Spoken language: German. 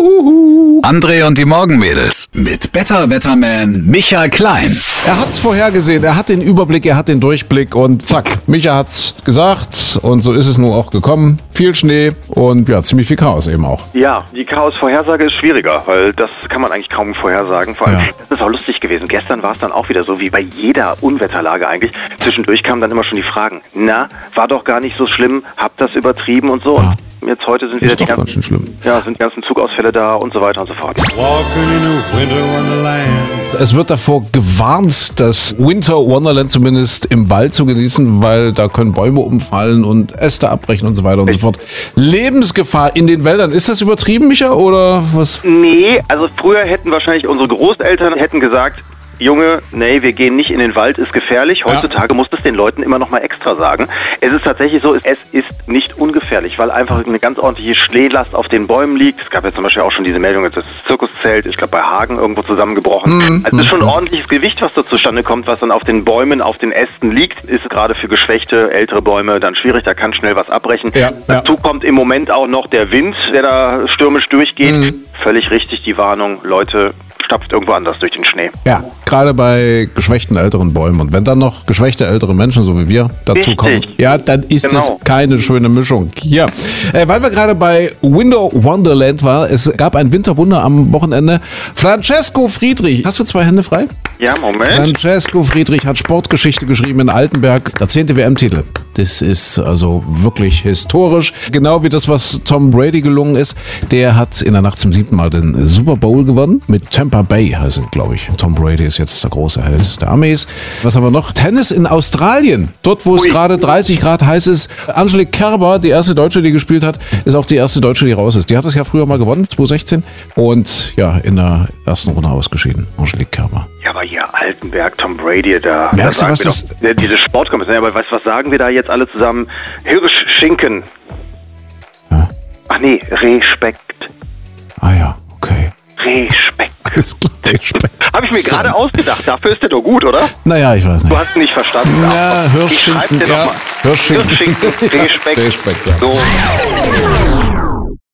Uhuhu. André und die Morgenmädels mit Better Wetterman Micha Klein. Er hat's vorhergesehen, er hat den Überblick, er hat den Durchblick und zack, Micha hat's gesagt und so ist es nun auch gekommen. Viel Schnee und ja, ziemlich viel Chaos eben auch. Ja, die Chaos-Vorhersage ist schwieriger, weil das kann man eigentlich kaum vorhersagen. Vor allem, Ja. das ist auch lustig gewesen. Gestern war es dann auch wieder so, wie bei jeder Unwetterlage eigentlich. Zwischendurch kamen dann immer schon die Fragen. Na, war doch gar nicht so schlimm, habt das übertrieben und so. Ja. Jetzt heute sind wieder die ganzen, schlimm. ja, sind die ganzen Zugausfälle da und so weiter und so fort. Walking in a winter wonderland. Es wird davor gewarnt, das Winter Wonderland zumindest im Wald zu genießen, weil da können Bäume umfallen und Äste abbrechen und so weiter und so fort. Lebensgefahr in den Wäldern. Ist das übertrieben, Micha, oder was? Nee, also früher hätten wahrscheinlich unsere Großeltern hätten gesagt, Junge, nee, wir gehen nicht in den Wald, ist gefährlich. Heutzutage muss das den Leuten immer noch mal extra sagen. Es ist tatsächlich so, es ist nicht ungefährlich, weil einfach eine ganz ordentliche Schneelast auf den Bäumen liegt. Es gab ja zum Beispiel auch schon diese Meldung, dass das Zirkuszelt, ich glaube bei Hagen irgendwo zusammengebrochen. Also es ist schon ein ordentliches Gewicht, was da zustande kommt, was dann auf den Bäumen, auf den Ästen liegt. Ist gerade für geschwächte, ältere Bäume dann schwierig, da kann schnell was abbrechen. Ja, ja. Dazu kommt im Moment auch noch der Wind, der da stürmisch durchgeht. Völlig richtig die Warnung, Leute, stapft irgendwo anders durch den Schnee. Ja, gerade bei geschwächten älteren Bäumen. Und wenn dann noch geschwächte ältere Menschen, so wie wir, dazu Richtig. kommen, ja, dann ist Genau. das keine schöne Mischung. Ja, äh, weil wir gerade bei Winter Wonderland war, es gab ein Winterwunder am Wochenende. Francesco Friedrich, hast du zwei Hände frei? Ja, Moment. Francesco Friedrich hat Sportgeschichte geschrieben in Altenberg, der zehnte WM-Titel. Das ist also wirklich historisch. Genau wie das, was Tom Brady gelungen ist. Der hat in der Nacht zum siebten Mal den Super Bowl gewonnen. Mit Tampa Bay heißt es, glaube ich. Tom Brady ist jetzt der große Held der Amis. Was haben wir noch? Tennis in Australien. Dort, wo es gerade 30 Grad heiß ist. Angelique Kerber, die erste Deutsche, die gespielt hat, ist auch die erste Deutsche, die raus ist. Die hat es ja früher mal gewonnen, 2016. Und ja, in der ersten Runde ausgeschieden. Angelique Kerber. Ja, aber hier Altenberg, Tom Brady, da, Merkst da du, was das- doch, ja, diese Sportkommission, aber was, was sagen wir da jetzt alle zusammen? Hirschschinken. Ja. Ach nee, Respekt. Ah ja, okay. Respekt. Respekt. Habe ich mir So. gerade ausgedacht. Dafür ist der doch gut, oder? Naja, ich weiß nicht. Du hast ihn nicht verstanden. Ja, Ich Hirschschinken, dir ja. Hirschschinken. Hirschschinken. Respekt. Respekt, ja. So.